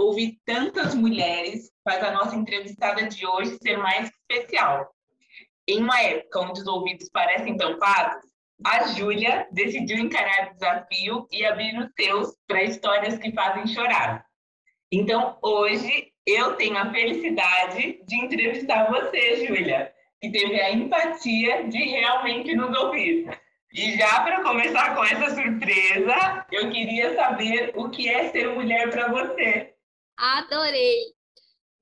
ouvir tantas mulheres faz a nossa entrevistada de hoje ser mais especial. Em uma época onde os ouvidos parecem tampados, a Júlia decidiu encarar o desafio e abrir os seus para histórias que fazem chorar. Então, hoje, eu tenho a felicidade de entrevistar você, Júlia, que teve a empatia de realmente nos ouvir. E já para começar com essa surpresa, eu queria saber o que é ser mulher para você. Adorei!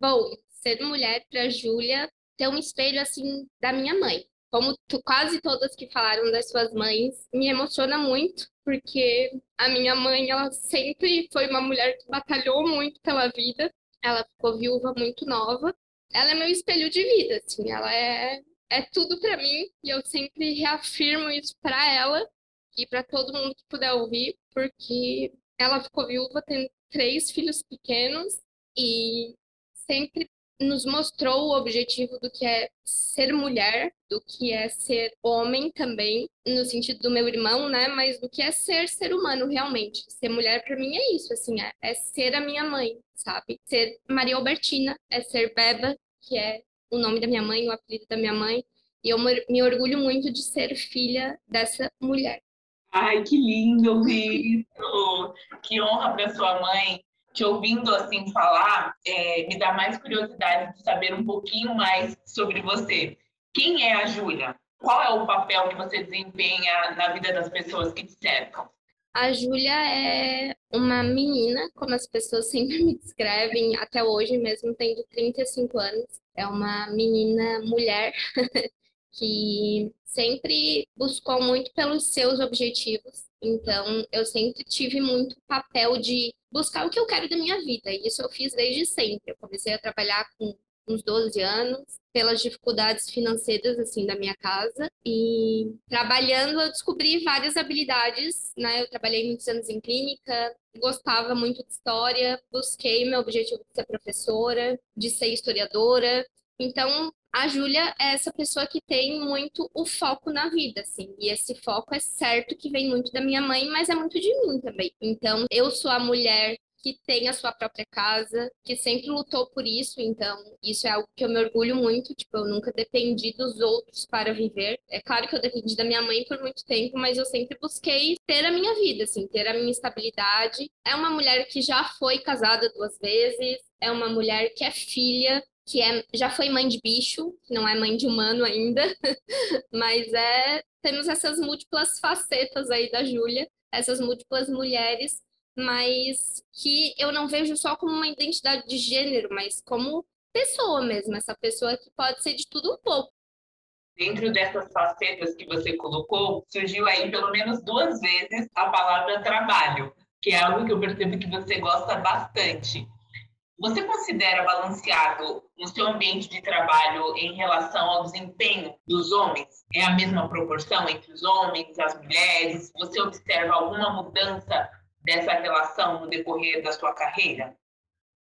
Bom, ser mulher para Júlia ter um espelho assim da minha mãe. Como tu, quase todas que falaram das suas mães, me emociona muito, porque a minha mãe, ela sempre foi uma mulher que batalhou muito pela vida. Ela ficou viúva muito nova. Ela é meu espelho de vida, assim, ela é é tudo para mim e eu sempre reafirmo isso para ela e para todo mundo que puder ouvir, porque ela ficou viúva, tem três filhos pequenos e sempre nos mostrou o objetivo do que é ser mulher, do que é ser homem também, no sentido do meu irmão, né? Mas do que é ser ser humano realmente. Ser mulher para mim é isso, assim, é, é, ser a minha mãe, sabe? Ser Maria Albertina, é ser Beba, que é o nome da minha mãe, o apelido da minha mãe. E eu me orgulho muito de ser filha dessa mulher. Ai, que lindo ouvir isso! Que honra para sua mãe. Te ouvindo assim falar, é, me dá mais curiosidade de saber um pouquinho mais sobre você. Quem é a Júlia? Qual é o papel que você desempenha na vida das pessoas que te cercam? A Júlia é uma menina, como as pessoas sempre me descrevem, até hoje, mesmo tendo 35 anos. É uma menina mulher que sempre buscou muito pelos seus objetivos. Então, eu sempre tive muito papel de buscar o que eu quero da minha vida. E isso eu fiz desde sempre. Eu comecei a trabalhar com uns 12 anos, pelas dificuldades financeiras assim da minha casa e trabalhando eu descobri várias habilidades, né? Eu trabalhei muitos anos em clínica, gostava muito de história, busquei meu objetivo de ser professora, de ser historiadora. Então, a Júlia é essa pessoa que tem muito o foco na vida, assim. E esse foco é certo que vem muito da minha mãe, mas é muito de mim também. Então, eu sou a mulher que tem a sua própria casa, que sempre lutou por isso, então isso é algo que eu me orgulho muito, tipo, eu nunca dependi dos outros para viver. É claro que eu dependi da minha mãe por muito tempo, mas eu sempre busquei ter a minha vida, assim, ter a minha estabilidade. É uma mulher que já foi casada duas vezes, é uma mulher que é filha, que é, já foi mãe de bicho, que não é mãe de humano ainda, mas é temos essas múltiplas facetas aí da Júlia, essas múltiplas mulheres, mas que eu não vejo só como uma identidade de gênero, mas como pessoa mesmo, essa pessoa que pode ser de tudo um pouco. Dentro dessas facetas que você colocou, surgiu aí pelo menos duas vezes a palavra trabalho, que é algo que eu percebo que você gosta bastante. Você considera balanceado o seu ambiente de trabalho em relação ao desempenho dos homens? É a mesma proporção entre os homens e as mulheres? Você observa alguma mudança dessa relação no decorrer da sua carreira?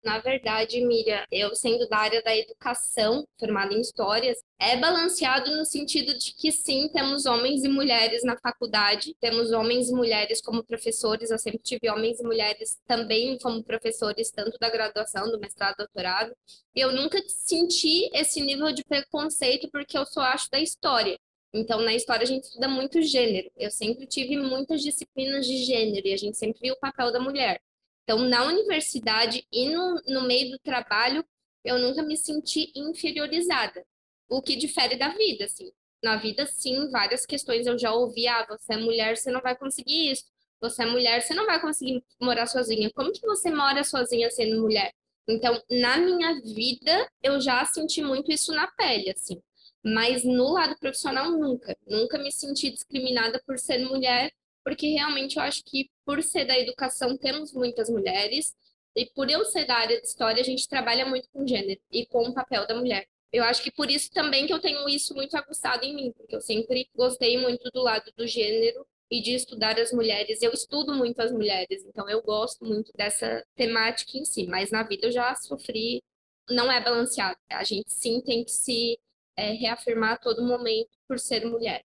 Na verdade, Miriam, eu sendo da área da educação, formada em histórias, é balanceado no sentido de que sim, temos homens e mulheres na faculdade, temos homens e mulheres como professores, eu sempre tive homens e mulheres também como professores, tanto da graduação, do mestrado, doutorado. Eu nunca senti esse nível de preconceito porque eu só acho da história. Então, na história, a gente estuda muito gênero. Eu sempre tive muitas disciplinas de gênero e a gente sempre viu o papel da mulher. Então, na universidade e no, no meio do trabalho, eu nunca me senti inferiorizada, o que difere da vida, assim. Na vida, sim, várias questões eu já ouvi, ah, você é mulher, você não vai conseguir isso. Você é mulher, você não vai conseguir morar sozinha. Como que você mora sozinha sendo mulher? Então, na minha vida, eu já senti muito isso na pele, assim. Mas no lado profissional, nunca. Nunca me senti discriminada por ser mulher porque realmente eu acho que por ser da educação temos muitas mulheres e por eu ser da área de história a gente trabalha muito com gênero e com o papel da mulher. Eu acho que por isso também que eu tenho isso muito aguçado em mim, porque eu sempre gostei muito do lado do gênero e de estudar as mulheres. Eu estudo muito as mulheres, então eu gosto muito dessa temática em si, mas na vida eu já sofri, não é balanceado. A gente sim tem que se é, reafirmar a todo momento por ser mulher.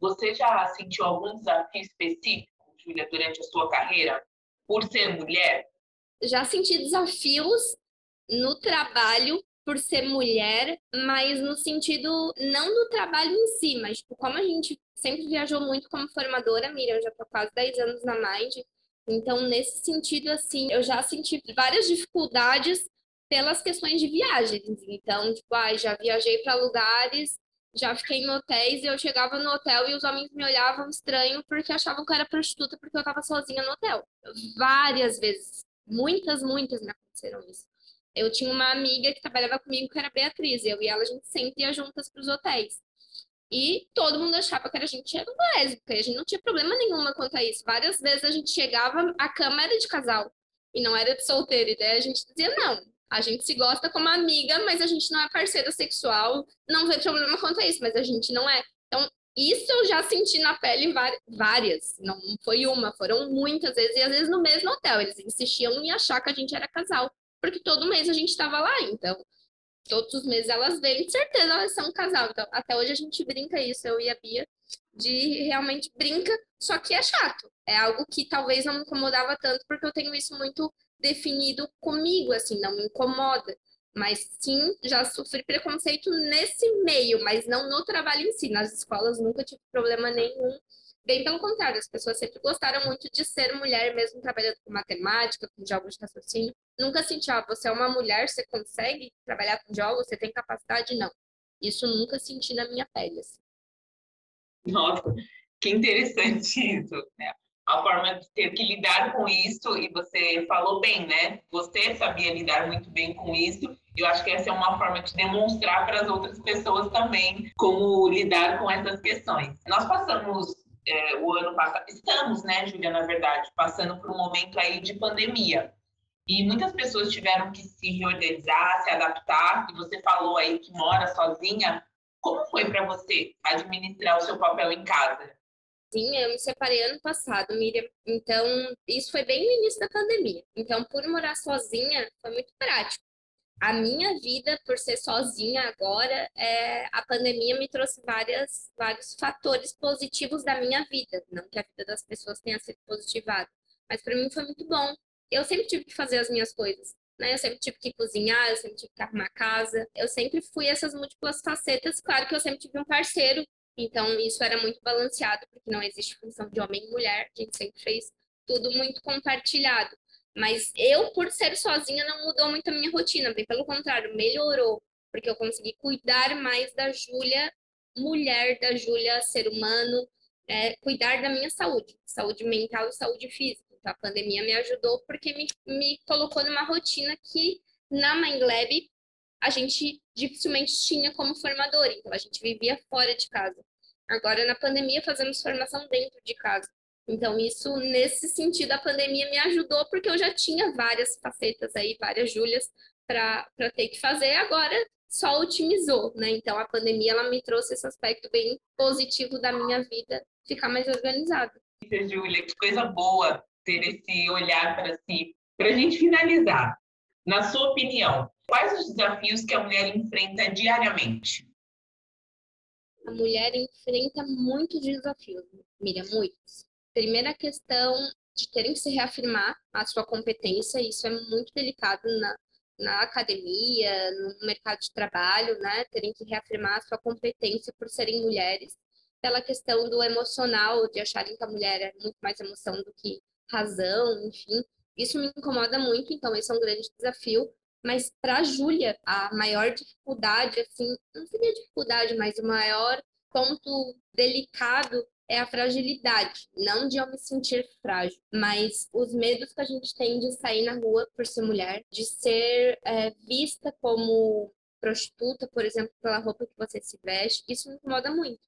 Você já sentiu algum desafio específico, Júlia, durante a sua carreira, por ser mulher? já senti desafios no trabalho por ser mulher, mas no sentido não do trabalho em si, mas tipo, como a gente sempre viajou muito como formadora, Miriam, já tô quase 10 anos na Mind, então nesse sentido, assim, eu já senti várias dificuldades pelas questões de viagens. Então, tipo, ah, já viajei para lugares, já fiquei em hotéis e eu chegava no hotel e os homens me olhavam estranho porque achavam que eu era prostituta porque eu estava sozinha no hotel. Várias vezes, muitas, muitas me aconteceram isso. Eu tinha uma amiga que trabalhava comigo que era Beatriz, eu e ela a gente sempre ia juntas para os hotéis. E todo mundo achava que a gente era lésbica, e a gente não tinha problema nenhuma quanto a isso. Várias vezes a gente chegava, a cama era de casal e não era de solteiro, e daí a gente dizia: não, a gente se gosta como amiga, mas a gente não é parceira sexual, não vê problema quanto a isso, mas a gente não é. Então, isso eu já senti na pele várias, não foi uma, foram muitas vezes, e às vezes no mesmo hotel. Eles insistiam em achar que a gente era casal porque todo mês a gente estava lá, então todos os meses elas vêm, de certeza elas são um casal. Então, até hoje a gente brinca isso, eu e a Bia, de realmente brinca, só que é chato. É algo que talvez não me incomodava tanto, porque eu tenho isso muito definido comigo, assim, não me incomoda. Mas sim, já sofri preconceito nesse meio, mas não no trabalho em si. Nas escolas nunca tive problema nenhum Bem pelo contrário, as pessoas sempre gostaram muito de ser mulher, mesmo trabalhando com matemática, com jogos de raciocínio. Nunca senti, ah, você é uma mulher, você consegue trabalhar com jogos, você tem capacidade? Não. Isso nunca senti na minha pele. Assim. Nossa, que interessante isso. Né? A forma de ter que lidar com isso, e você falou bem, né? Você sabia lidar muito bem com isso. Eu acho que essa é uma forma de demonstrar para as outras pessoas também como lidar com essas questões. Nós passamos é, o ano passado, estamos, né, Julia, na verdade, passando por um momento aí de pandemia. E muitas pessoas tiveram que se reorganizar, se adaptar. E você falou aí que mora sozinha. Como foi para você administrar o seu papel em casa? Sim, eu me separei ano passado, Miriam. Então, isso foi bem no início da pandemia. Então, por morar sozinha, foi muito prático a minha vida, por ser sozinha agora, é, a pandemia me trouxe várias, vários fatores positivos da minha vida. Não que a vida das pessoas tenha sido positivada, mas para mim foi muito bom. Eu sempre tive que fazer as minhas coisas. Né? Eu sempre tive que cozinhar, eu sempre tive que arrumar casa. Eu sempre fui essas múltiplas facetas. Claro que eu sempre tive um parceiro, então isso era muito balanceado, porque não existe função de homem e mulher. A gente sempre fez tudo muito compartilhado. Mas eu, por ser sozinha, não mudou muito a minha rotina, bem pelo contrário, melhorou, porque eu consegui cuidar mais da Júlia, mulher, da Júlia, ser humano, é, cuidar da minha saúde, saúde mental e saúde física. Então, a pandemia me ajudou porque me, me colocou numa rotina que na Lab a gente dificilmente tinha como formadora, então a gente vivia fora de casa. Agora, na pandemia, fazemos formação dentro de casa. Então, isso, nesse sentido, a pandemia me ajudou, porque eu já tinha várias facetas aí, várias Júlias para ter que fazer, agora só otimizou, né? Então, a pandemia, ela me trouxe esse aspecto bem positivo da minha vida, ficar mais organizada. Júlia, que coisa boa ter esse olhar para si. Para a gente finalizar, na sua opinião, quais os desafios que a mulher enfrenta diariamente? A mulher enfrenta muitos desafios, Miriam, muitos. Primeira questão de terem que se reafirmar a sua competência, isso é muito delicado na, na academia, no mercado de trabalho, né? Terem que reafirmar a sua competência por serem mulheres. Pela questão do emocional, de acharem que a mulher é muito mais emoção do que razão, enfim. Isso me incomoda muito, então esse é um grande desafio. Mas para a Júlia, a maior dificuldade, assim, não seria dificuldade, mas o maior ponto delicado é a fragilidade, não de eu me sentir frágil, mas os medos que a gente tem de sair na rua por ser mulher, de ser é, vista como prostituta, por exemplo, pela roupa que você se veste, isso me incomoda muito.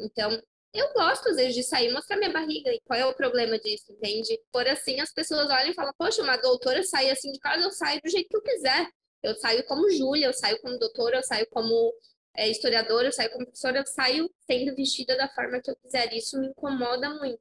Então, eu gosto, às vezes, de sair mostrar minha barriga. E qual é o problema disso, entende? Por assim, as pessoas olham e falam, poxa, uma doutora sai assim de casa, eu saio do jeito que eu quiser. Eu saio como Júlia, eu saio como doutora, eu saio como é, historiadora, eu saio como professora, eu saio sendo vestida da forma que eu quiser. Isso me incomoda muito.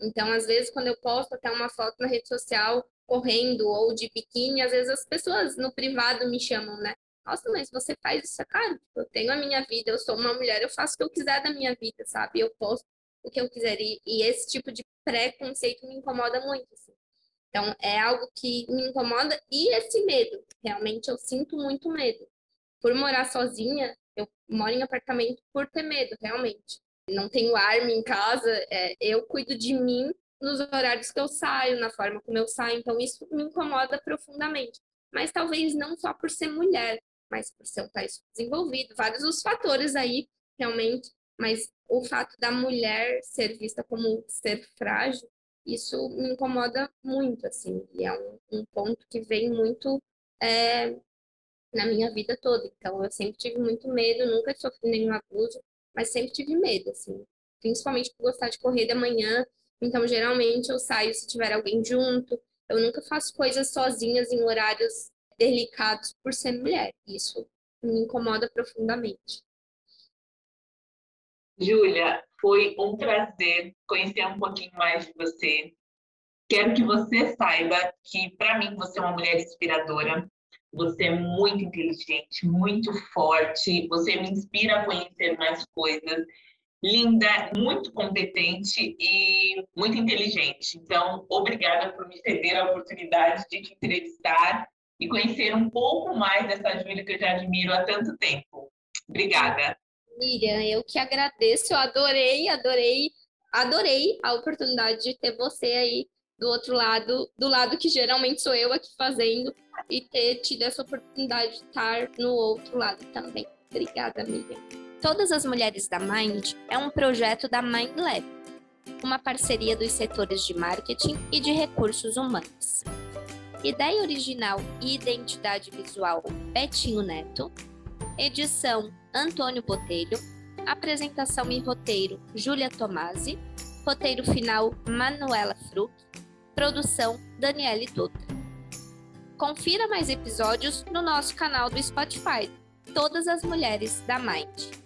Então, às vezes, quando eu posto até uma foto na rede social correndo ou de biquíni, às vezes as pessoas no privado me chamam, né? Nossa, mas você faz isso, cara? Eu tenho a minha vida, eu sou uma mulher, eu faço o que eu quiser da minha vida, sabe? Eu posto o que eu quiser. E, e esse tipo de preconceito me incomoda muito. Assim. Então, é algo que me incomoda e esse medo. Realmente, eu sinto muito medo. Por morar sozinha, eu moro em apartamento por ter medo, realmente. Não tenho arma em casa, é, eu cuido de mim nos horários que eu saio, na forma como eu saio. Então, isso me incomoda profundamente. Mas talvez não só por ser mulher, mas por ser um país desenvolvido, vários os fatores aí, realmente. Mas o fato da mulher ser vista como ser frágil, isso me incomoda muito, assim. E é um, um ponto que vem muito é, na minha vida toda. Então, eu sempre tive muito medo, nunca sofri nenhum abuso, mas sempre tive medo, assim. Principalmente por gostar de correr da manhã. Então, geralmente, eu saio se tiver alguém junto. Eu nunca faço coisas sozinhas em horários delicados por ser mulher. Isso me incomoda profundamente. Júlia, foi um prazer conhecer um pouquinho mais de você. Quero que você saiba que, para mim, você é uma mulher inspiradora. Você é muito inteligente, muito forte. Você me inspira a conhecer mais coisas. Linda, muito competente e muito inteligente. Então, obrigada por me ceder a oportunidade de te entrevistar e conhecer um pouco mais dessa Júlia que eu já admiro há tanto tempo. Obrigada. Miriam, eu que agradeço, eu adorei, adorei, adorei a oportunidade de ter você aí do outro lado, do lado que geralmente sou eu aqui fazendo, e ter tido essa oportunidade de estar no outro lado também. Obrigada, Miriam. Todas as Mulheres da Mind é um projeto da Mind Lab, uma parceria dos setores de marketing e de recursos humanos. Ideia original e identidade visual Betinho Neto. Edição Antônio Botelho. Apresentação e roteiro Júlia Tomasi. Roteiro final Manuela Fruc. Produção Daniele Dutra. Confira mais episódios no nosso canal do Spotify. Todas as mulheres da Mind.